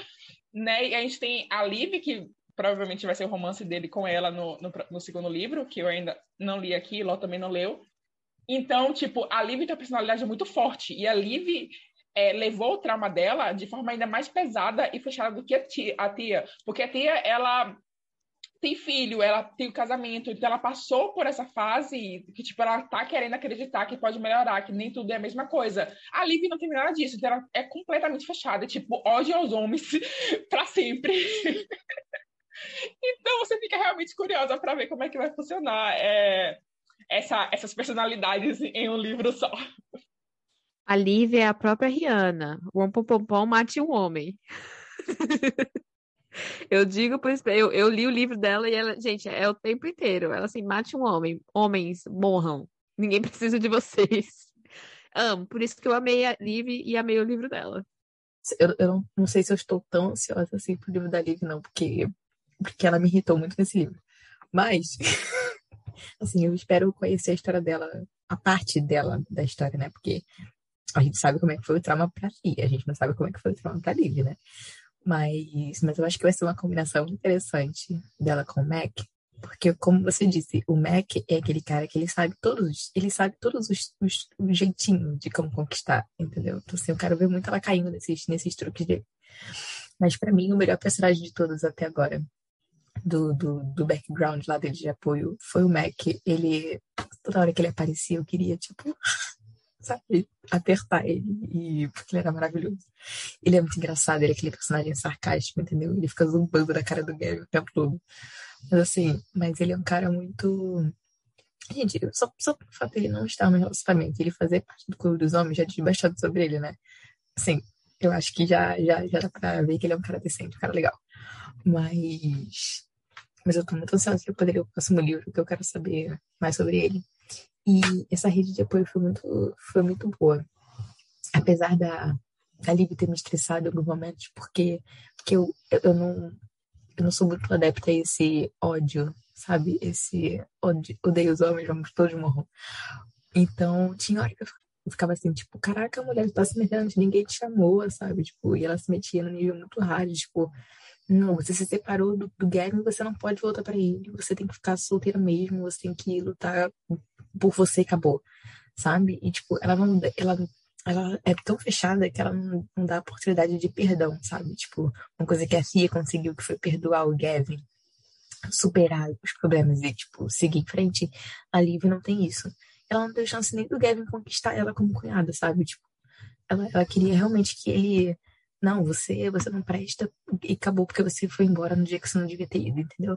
né? E a gente tem a Liv, que provavelmente vai ser o romance dele com ela no, no, no segundo livro, que eu ainda não li aqui, Ló também não leu. Então, tipo, a Liv tem uma personalidade muito forte, e a Liv é, levou o trauma dela de forma ainda mais pesada e fechada do que a tia, a tia, porque a tia, ela tem filho, ela tem o casamento, então ela passou por essa fase que, tipo, ela tá querendo acreditar que pode melhorar, que nem tudo é a mesma coisa. A Liv não tem nada disso, então ela é completamente fechada, tipo, ódio aos homens para sempre. Então você fica realmente curiosa para ver como é que vai funcionar é, essa, essas personalidades em um livro só. A Liv é a própria Rihanna. O pom pom pom mate um homem. Eu digo, por eu, eu li o livro dela e ela, gente, é o tempo inteiro. Ela assim, mate um homem, homens morram. Ninguém precisa de vocês. Amo, por isso que eu amei a Liv e amei o livro dela. Eu, eu não, não, sei se eu estou tão ansiosa assim pro livro da Liv, não, porque, porque ela me irritou muito nesse livro. Mas, assim, eu espero conhecer a história dela, a parte dela da história, né? Porque a gente sabe como é que foi o trauma pra Lia, a gente não sabe como é que foi o trauma pra Liv, né? Mas, mas eu acho que vai ser uma combinação interessante dela com o Mac, porque como você disse, o Mac é aquele cara que ele sabe todos, ele sabe todos os, os, os jeitinhos de como conquistar, entendeu? Então assim, eu quero ver muito ela caindo nesses, nesses truques dele. Mas para mim, o melhor personagem de todos até agora, do, do, do background lá dele de apoio, foi o Mac. Ele, toda hora que ele aparecia, eu queria, tipo, sabe, apertar ele, e, porque ele era maravilhoso. Ele é muito engraçado, ele é aquele personagem sarcástico, entendeu? Ele fica zumbando na cara do Gary o tempo todo. Mas assim, mas ele é um cara muito. Gente, só, só pelo fato de ele não estar no relacionamento, ele fazer parte do clube dos homens já bastante sobre ele, né? Assim, eu acho que já, já, já dá pra ver que ele é um cara decente, um cara legal. Mas. Mas eu tô muito ansiosa pra poder ler o próximo livro, porque eu quero saber mais sobre ele. E essa rede de apoio foi muito, foi muito boa. Apesar da, da Lívia ter me estressado em alguns momentos, porque, porque eu, eu, não, eu não sou muito adepta a esse ódio, sabe? Esse ódio, odeio os homens, vamos todos morrer. Então, tinha hora que eu ficava assim, tipo, caraca, a mulher tá se metendo ninguém te chamou, sabe? Tipo, e ela se metia no nível muito raro, tipo, não, você se separou do, do Gavin, você não pode voltar para ele, você tem que ficar solteira mesmo, você tem que lutar por você e acabou, sabe? E, tipo, ela não, ela, ela é tão fechada que ela não, não dá oportunidade de perdão, sabe? Tipo, uma coisa que a Fia conseguiu, que foi perdoar o Gavin, superar os problemas e, tipo, seguir em frente, a Liv não tem isso ela não deu chance nem do Gavin conquistar ela como cunhada, sabe? Tipo, ela, ela queria realmente que ele. Não, você, você não presta e acabou porque você foi embora no dia que você não devia ter ido, entendeu?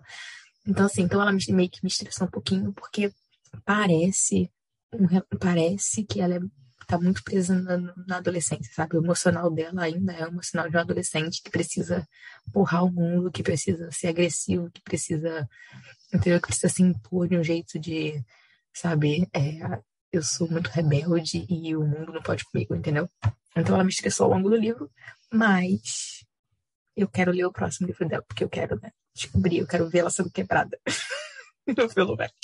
Então, assim, então ela meio que me estressou um pouquinho, porque parece, parece que ela é, tá muito presa na, na, adolescência, sabe? O emocional dela ainda é o emocional de um adolescente que precisa porrar o mundo, que precisa ser agressivo, que precisa, entendeu? Que precisa se impor de um jeito de sabe? É, eu sou muito rebelde e o mundo não pode comigo, entendeu? Então ela me estressou ao longo do livro, mas eu quero ler o próximo livro dela, porque eu quero, né, descobrir, eu quero ver ela sendo quebrada no Velovac.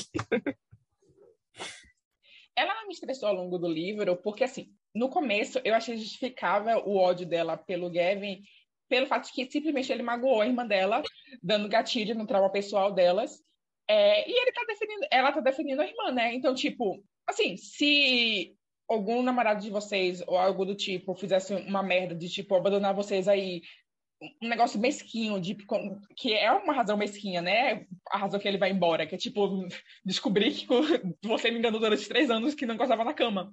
Ela não me estressou ao longo do livro, porque assim, no começo eu achei justificável o ódio dela pelo Gavin, pelo fato de que simplesmente ele magoou a irmã dela, dando gatilho no trauma pessoal delas. É, e ele tá defendendo, ela tá defendendo a irmã, né? Então, tipo, assim, se algum namorado de vocês ou algo do tipo fizesse uma merda de tipo abandonar vocês aí um negócio mesquinho de que é uma razão mesquinha né? A razão que ele vai embora que é tipo descobrir que você me enganou durante três anos que não gostava na cama.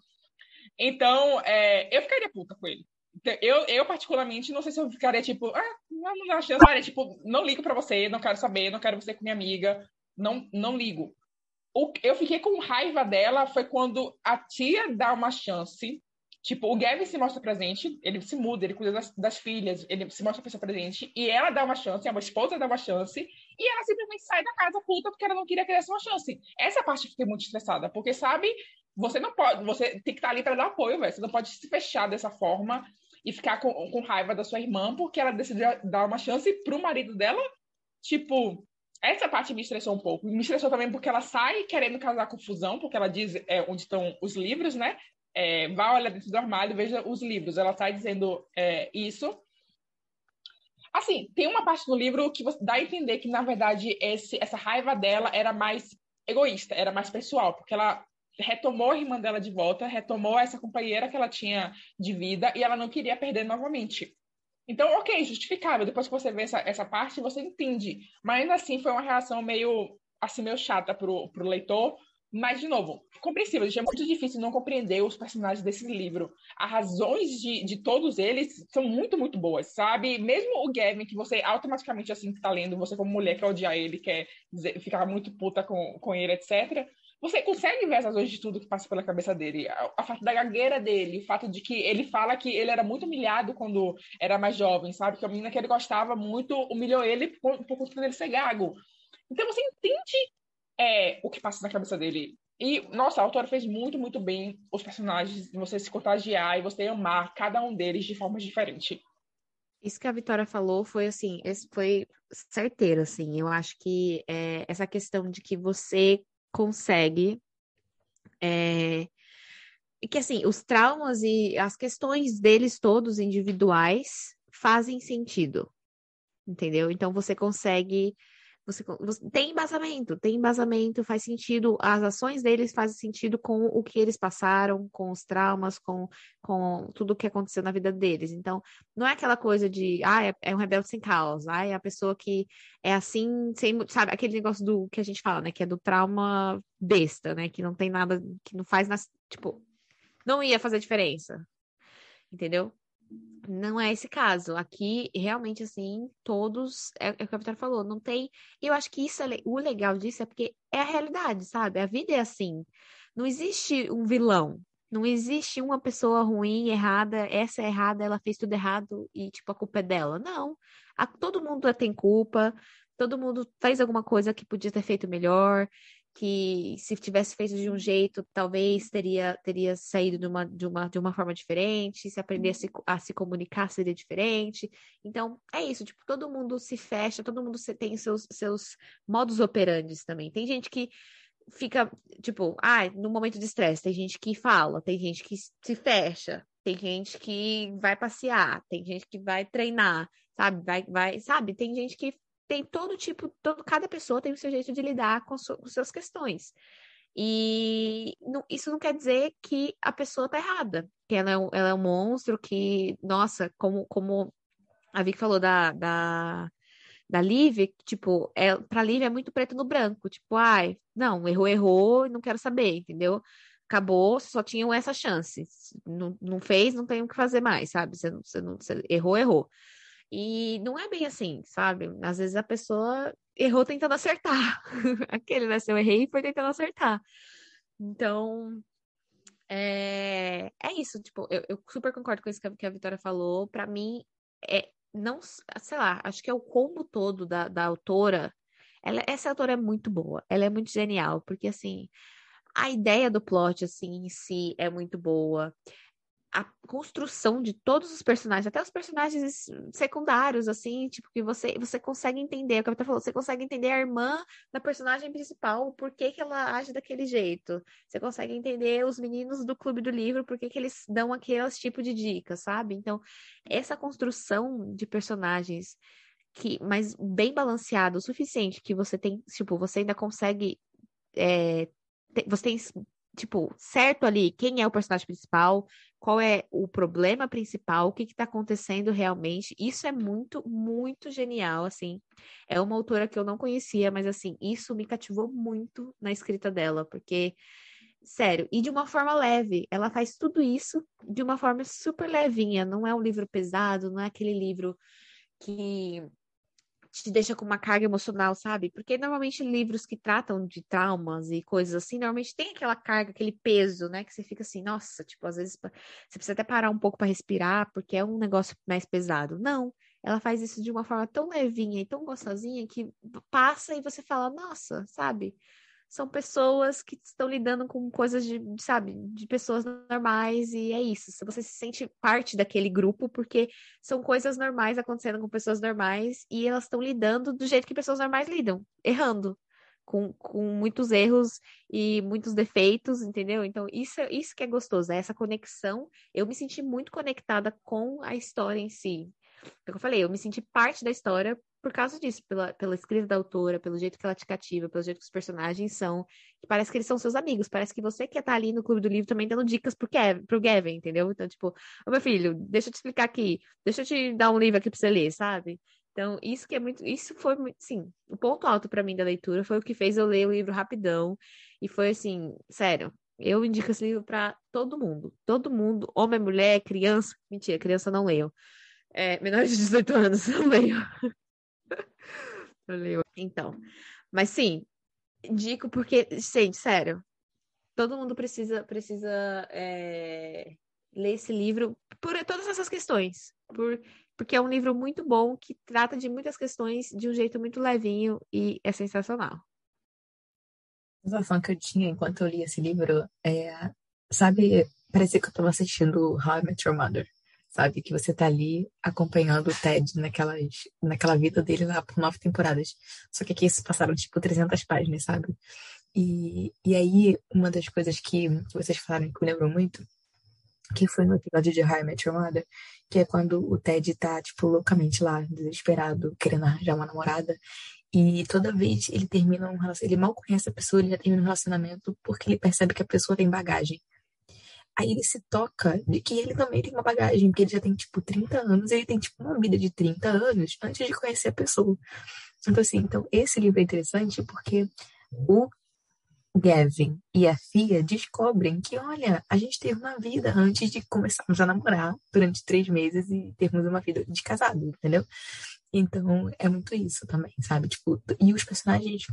Então é, eu ficaria puta com ele. Então, eu, eu particularmente não sei se eu ficaria tipo ah não, dá chance tipo não ligo para você não quero saber não quero você com minha amiga não, não ligo. O, eu fiquei com raiva dela foi quando a tia dá uma chance. Tipo, o Gavin se mostra presente, ele se muda, ele cuida das, das filhas, ele se mostra pessoa presente, e ela dá uma chance, a esposa dá uma chance, e ela simplesmente sai da casa puta porque ela não queria que desse uma chance. Essa parte eu fiquei muito estressada, porque, sabe, você não pode, você tem que estar ali para dar apoio, velho. Você não pode se fechar dessa forma e ficar com, com raiva da sua irmã porque ela decidiu dar uma chance pro marido dela. Tipo, essa parte me estressou um pouco. Me estressou também porque ela sai querendo causar confusão, porque ela diz é, onde estão os livros, né? É, vá olhar dentro do armário e veja os livros. Ela sai dizendo é, isso. Assim, tem uma parte do livro que dá a entender que, na verdade, esse, essa raiva dela era mais egoísta, era mais pessoal, porque ela retomou a irmã dela de volta, retomou essa companheira que ela tinha de vida e ela não queria perder novamente. Então, ok, justificável. Depois que você vê essa, essa parte, você entende. Mas ainda assim foi uma reação meio assim meio chata pro, pro leitor. Mas, de novo, compreensível. É muito difícil não compreender os personagens desse livro. As razões de, de todos eles são muito, muito boas, sabe? Mesmo o Gavin, que você automaticamente, assim, que tá lendo, você como mulher quer odiar ele, quer dizer, ficar muito puta com, com ele, etc você consegue ver as razões de tudo que passa pela cabeça dele. A, fato da gagueira dele, o fato de que ele fala que ele era muito humilhado quando era mais jovem, sabe? Que a menina que ele gostava muito humilhou ele por, por conta dele ser gago. Então você entende é, o que passa na cabeça dele. E, nossa, a autora fez muito, muito bem os personagens, você se contagiar e você amar cada um deles de forma diferente. Isso que a Vitória falou foi assim, foi certeiro, assim. Eu acho que é, essa questão de que você consegue. É, que assim, os traumas e as questões deles todos individuais fazem sentido. Entendeu? Então você consegue você, você, tem embasamento, tem embasamento, faz sentido, as ações deles fazem sentido com o que eles passaram, com os traumas, com, com tudo o que aconteceu na vida deles. Então, não é aquela coisa de, ah, é, é um rebelde sem causa, ah, é a pessoa que é assim, sem, sabe, aquele negócio do que a gente fala, né, que é do trauma besta, né, que não tem nada, que não faz, nas, tipo, não ia fazer diferença, entendeu? Não é esse caso. Aqui, realmente, assim, todos. É, é o que a Vitória falou, não tem. Eu acho que isso é, o legal disso é porque é a realidade, sabe? A vida é assim. Não existe um vilão. Não existe uma pessoa ruim, errada, essa é errada, ela fez tudo errado e, tipo, a culpa é dela. Não. A, todo mundo tem culpa, todo mundo fez alguma coisa que podia ter feito melhor, que se tivesse feito de um jeito, talvez teria, teria saído de uma, de, uma, de uma forma diferente, se aprendesse a se comunicar seria diferente. Então, é isso, tipo, todo mundo se fecha, todo mundo tem seus, seus modus operandi também. Tem gente que fica, tipo, ah, no momento de estresse, tem gente que fala, tem gente que se fecha, tem gente que vai passear, tem gente que vai treinar, sabe? Vai, vai, sabe? Tem gente que tem todo tipo, todo, cada pessoa tem o seu jeito de lidar com, su, com suas questões. E não, isso não quer dizer que a pessoa tá errada, que ela é um, ela é um monstro, que, nossa, como, como a Vicky falou da, da, da Liv, tipo, é, pra Liv é muito preto no branco, tipo, ai, não, errou, errou, não quero saber, entendeu? Acabou, só tinham essa chance. Não, não fez, não tem o que fazer mais, sabe? Você, você, não, você errou, errou. E não é bem assim, sabe? Às vezes a pessoa errou tentando acertar. Aquele, né? Se eu errei, foi tentando acertar. Então, é, é isso. Tipo, eu, eu super concordo com isso que a, Vitória falou. Para mim, é não, sei lá, acho que é o combo todo da, da autora. Ela, essa autora é muito boa, ela é muito genial, porque assim, a ideia do plot, assim, em si é muito boa a construção de todos os personagens, até os personagens secundários, assim, tipo, que você, você consegue entender, o Capitão falou, você consegue entender a irmã da personagem principal, por que, que ela age daquele jeito. Você consegue entender os meninos do clube do livro, por que, que eles dão aqueles tipo de dicas, sabe? Então, essa construção de personagens que, mas bem balanceado, o suficiente que você tem, tipo, você ainda consegue. É, você tem tipo, certo ali quem é o personagem principal, qual é o problema principal, o que está acontecendo realmente. Isso é muito, muito genial, assim. É uma autora que eu não conhecia, mas assim, isso me cativou muito na escrita dela, porque sério, e de uma forma leve. Ela faz tudo isso de uma forma super levinha, não é um livro pesado, não é aquele livro que te deixa com uma carga emocional, sabe? Porque normalmente livros que tratam de traumas e coisas assim, normalmente tem aquela carga, aquele peso, né? Que você fica assim, nossa, tipo, às vezes você precisa até parar um pouco para respirar, porque é um negócio mais pesado. Não, ela faz isso de uma forma tão levinha e tão gostosinha que passa e você fala, nossa, sabe? São pessoas que estão lidando com coisas de, sabe, de pessoas normais e é isso. Você se sente parte daquele grupo porque são coisas normais acontecendo com pessoas normais e elas estão lidando do jeito que pessoas normais lidam, errando. Com, com muitos erros e muitos defeitos, entendeu? Então, isso, isso que é gostoso, é essa conexão. Eu me senti muito conectada com a história em si. Como eu falei, eu me senti parte da história por causa disso, pela, pela escrita da autora, pelo jeito que ela te cativa, pelo jeito que os personagens são, que parece que eles são seus amigos, parece que você que tá ali no clube do livro também dando dicas pro, Kev, pro Gavin, entendeu? Então, tipo, ô meu filho, deixa eu te explicar aqui, deixa eu te dar um livro aqui pra você ler, sabe? Então, isso que é muito, isso foi, sim, o ponto alto para mim da leitura foi o que fez eu ler o livro rapidão, e foi assim, sério, eu indico esse livro para todo mundo, todo mundo, homem, mulher, criança, mentira, criança não leiam, é, menores de 18 anos não leiam. Então, mas sim, digo porque, gente, sério, todo mundo precisa precisa é, ler esse livro por todas essas questões, por porque é um livro muito bom que trata de muitas questões de um jeito muito levinho e é sensacional. A sensação que eu tinha enquanto eu li esse livro é, sabe, parecia que eu estava assistindo How I Met Your Mother sabe? Que você tá ali acompanhando o Ted naquelas, naquela vida dele lá por nove temporadas. Só que aqui se passaram, tipo, 300 páginas, sabe? E, e aí, uma das coisas que vocês falaram que eu lembro muito, que foi no episódio de How Met Your Mother, que é quando o Ted tá, tipo, loucamente lá, desesperado, querendo arranjar uma namorada. E toda vez ele termina um relacionamento, ele mal conhece a pessoa, ele já termina um relacionamento porque ele percebe que a pessoa tem bagagem. Aí ele se toca de que ele também tem uma bagagem, porque ele já tem, tipo, 30 anos, ele tem, tipo, uma vida de 30 anos antes de conhecer a pessoa. Então, assim, então esse livro é interessante porque o Gavin e a Fia descobrem que, olha, a gente teve uma vida antes de começarmos a namorar durante três meses e termos uma vida de casado, entendeu? Então, é muito isso também, sabe? Tipo, e os personagens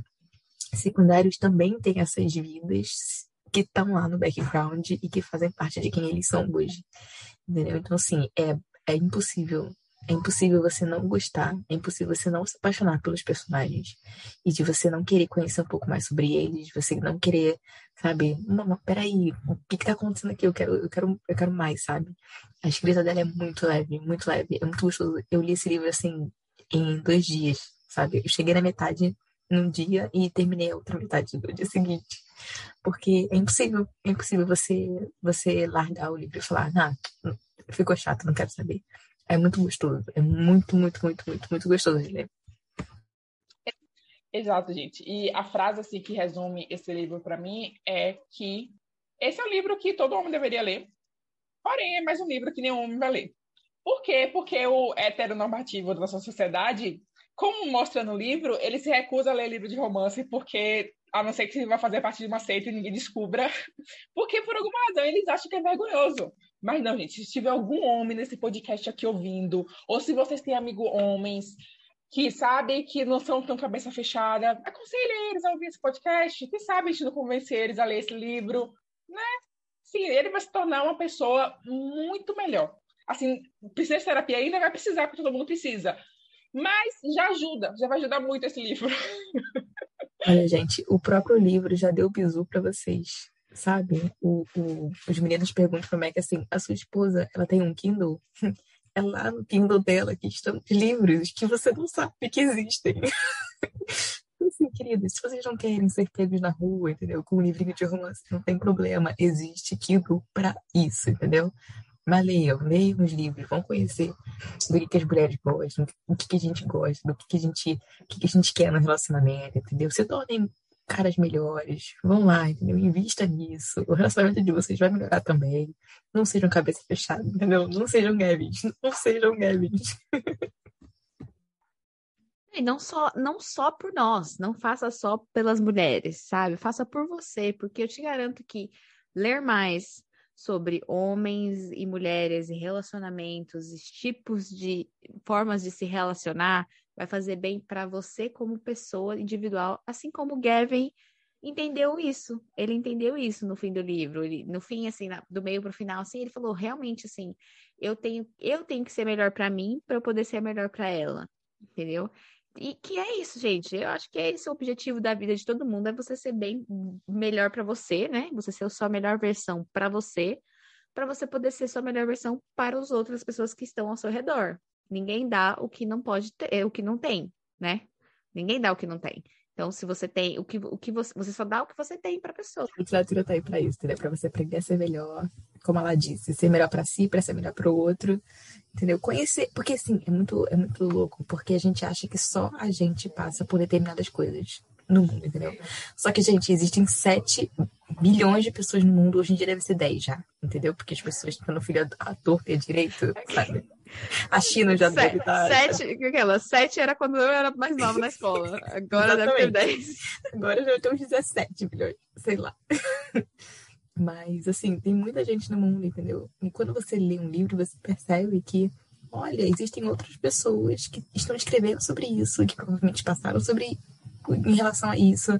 secundários também têm essas vidas que estão lá no background e que fazem parte de quem eles são hoje. Entendeu? Então, assim, é, é impossível. É impossível você não gostar, é impossível você não se apaixonar pelos personagens e de você não querer conhecer um pouco mais sobre eles, você não querer, sabe, não, não peraí, o que que tá acontecendo aqui? Eu quero, eu quero, eu quero mais, sabe? A escrita dela é muito leve, muito leve, é muito gostoso. Eu li esse livro, assim, em dois dias, sabe? Eu cheguei na metade num dia e terminei a outra metade do dia seguinte. Porque é impossível, é impossível você, você largar o livro e falar, ah, ficou chato, não quero saber. É muito gostoso, é muito, muito, muito, muito, muito gostoso de ler. Exato, gente. E a frase assim que resume esse livro para mim é que esse é um livro que todo homem deveria ler, porém é mais um livro que nenhum homem vai ler. Por quê? Porque o heteronormativo da nossa sociedade, como mostra no livro, ele se recusa a ler livro de romance porque a não ser que vai fazer parte de uma seita e ninguém descubra, porque por alguma razão eles acham que é vergonhoso. Mas não, gente, se tiver algum homem nesse podcast aqui ouvindo, ou se vocês têm amigos homens que sabem que não são tão cabeça fechada, aconselhe eles a ouvir esse podcast, que sabe a gente não convencer eles a ler esse livro, né? Sim, ele vai se tornar uma pessoa muito melhor. Assim, precisa de terapia ainda, vai precisar, porque todo mundo precisa. Mas já ajuda, já vai ajudar muito esse livro. Olha, gente, o próprio livro já deu bizu para vocês, sabe? O, o, os meninos perguntam como é que assim, a sua esposa, ela tem um Kindle? É lá no Kindle dela que estão livros que você não sabe que existem. assim, queridos, se vocês não querem ser pegos na rua, entendeu? Com um livrinho de romance, não tem problema. Existe Kindle para isso, entendeu? Mas leiam, leiam os livros, vão conhecer do que, que as mulheres gostam, do que, que a gente gosta, do que, que a gente, que, que a gente quer no relacionamento, entendeu? Se tornem caras melhores, vão lá, entendeu? Invista nisso. O relacionamento de vocês vai melhorar também. Não sejam cabeça fechada, entendeu? Não sejam Gavins, não sejam Gavins. E não só, não só por nós, não faça só pelas mulheres, sabe? Faça por você, porque eu te garanto que ler mais, sobre homens e mulheres e relacionamentos, tipos de formas de se relacionar, vai fazer bem para você como pessoa individual, assim como Gavin entendeu isso. Ele entendeu isso no fim do livro. Ele, no fim, assim, na, do meio para o final, assim, ele falou realmente assim, eu tenho, eu tenho que ser melhor para mim para eu poder ser melhor para ela, entendeu? E que é isso, gente. Eu acho que é esse o objetivo da vida de todo mundo, é você ser bem melhor para você, né? Você ser a sua melhor versão para você, para você poder ser sua melhor versão para as outras pessoas que estão ao seu redor. Ninguém dá o que não pode ter, o que não tem, né? Ninguém dá o que não tem. Então, se você tem o que, o que você, você só dá o que você tem para a pessoa. A literatura tá aí para isso, entendeu? Para você aprender a ser melhor, como ela disse, ser melhor para si, para ser melhor para o outro entendeu? Conhecer, porque assim, é muito, é muito louco, porque a gente acha que só a gente passa por determinadas coisas no mundo, entendeu? Só que, gente, existem 7 bilhões de pessoas no mundo, hoje em dia deve ser 10 já, entendeu? Porque as pessoas estão no filho a torta e direito, sabe? A China já deve estar. Sete, aquela, sete era quando eu era mais nova na escola. Agora deve ter 10. Agora já tem uns 17 bilhões, sei lá. Mas, assim, tem muita gente no mundo, entendeu? E quando você lê um livro, você percebe que, olha, existem outras pessoas que estão escrevendo sobre isso, que provavelmente passaram sobre em relação a isso.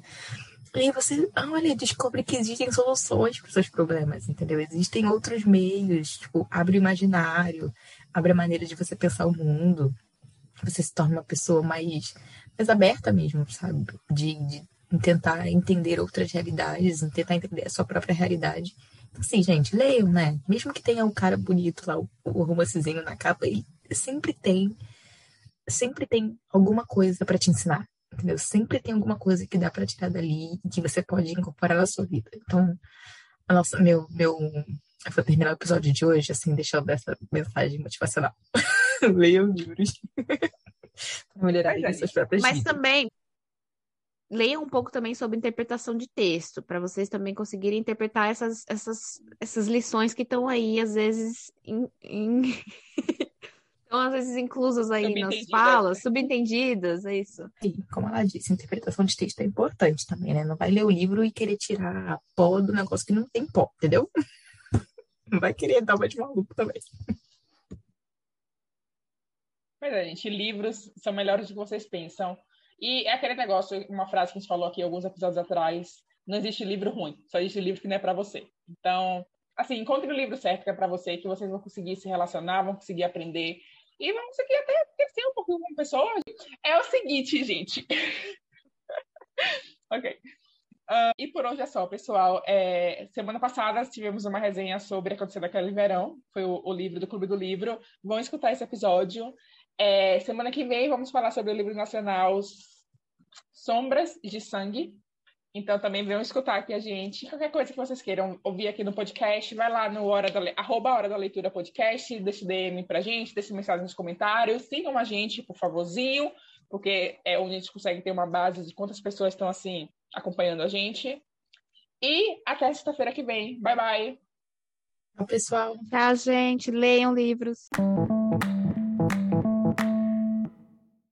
E aí você, olha, descobre que existem soluções para os seus problemas, entendeu? Existem outros meios, tipo, abre o imaginário, abre a maneira de você pensar o mundo. Você se torna uma pessoa mais, mais aberta mesmo, sabe? De, de tentar entender outras realidades, tentar entender a sua própria realidade. Então, assim, gente, leiam, né? Mesmo que tenha um cara bonito lá, o, o romancezinho na capa, ele sempre tem sempre tem alguma coisa para te ensinar, entendeu? Sempre tem alguma coisa que dá para tirar dali e que você pode incorporar na sua vida. Então, nossa, meu, meu, eu vou terminar o episódio de hoje assim, deixando essa mensagem motivacional. Leiam livros para melhorar as suas próprias Mas vidas. também leiam um pouco também sobre interpretação de texto, para vocês também conseguirem interpretar essas, essas, essas lições que estão aí, às vezes, em, em... estão às vezes inclusas aí nas falas, subentendidas, é isso. Sim, como ela disse, interpretação de texto é importante também, né? Não vai ler o livro e querer tirar pó do negócio que não tem pó, entendeu? Vai querer dar uma de maluco também. Pois é, gente, livros são melhores do que vocês pensam. E é aquele negócio, uma frase que a gente falou aqui alguns episódios atrás, Não existe livro ruim, só existe livro que não é para você. Então, assim, encontre o livro certo que é para você, que vocês vão conseguir se relacionar, vão conseguir aprender e vão conseguir até crescer um pouquinho com pessoas. É o seguinte, gente. ok. Uh, e por hoje é só, pessoal. É, semana passada tivemos uma resenha sobre Acontecendo Aquele Verão, foi o, o, livro do Clube do Livro. Vão escutar esse episódio. É, semana que vem vamos falar sobre o livro nacional Sombras de Sangue. Então também venham escutar aqui a gente. Qualquer coisa que vocês queiram ouvir aqui no podcast, vai lá no hora da, arroba Hora da Leitura Podcast, deixe DM pra gente, deixe mensagem nos comentários, sigam a gente, por favorzinho, porque é onde a gente consegue ter uma base de quantas pessoas estão assim acompanhando a gente. E até sexta-feira que vem. Bye, bye. Tchau, pessoal. Tchau, gente. Leiam livros.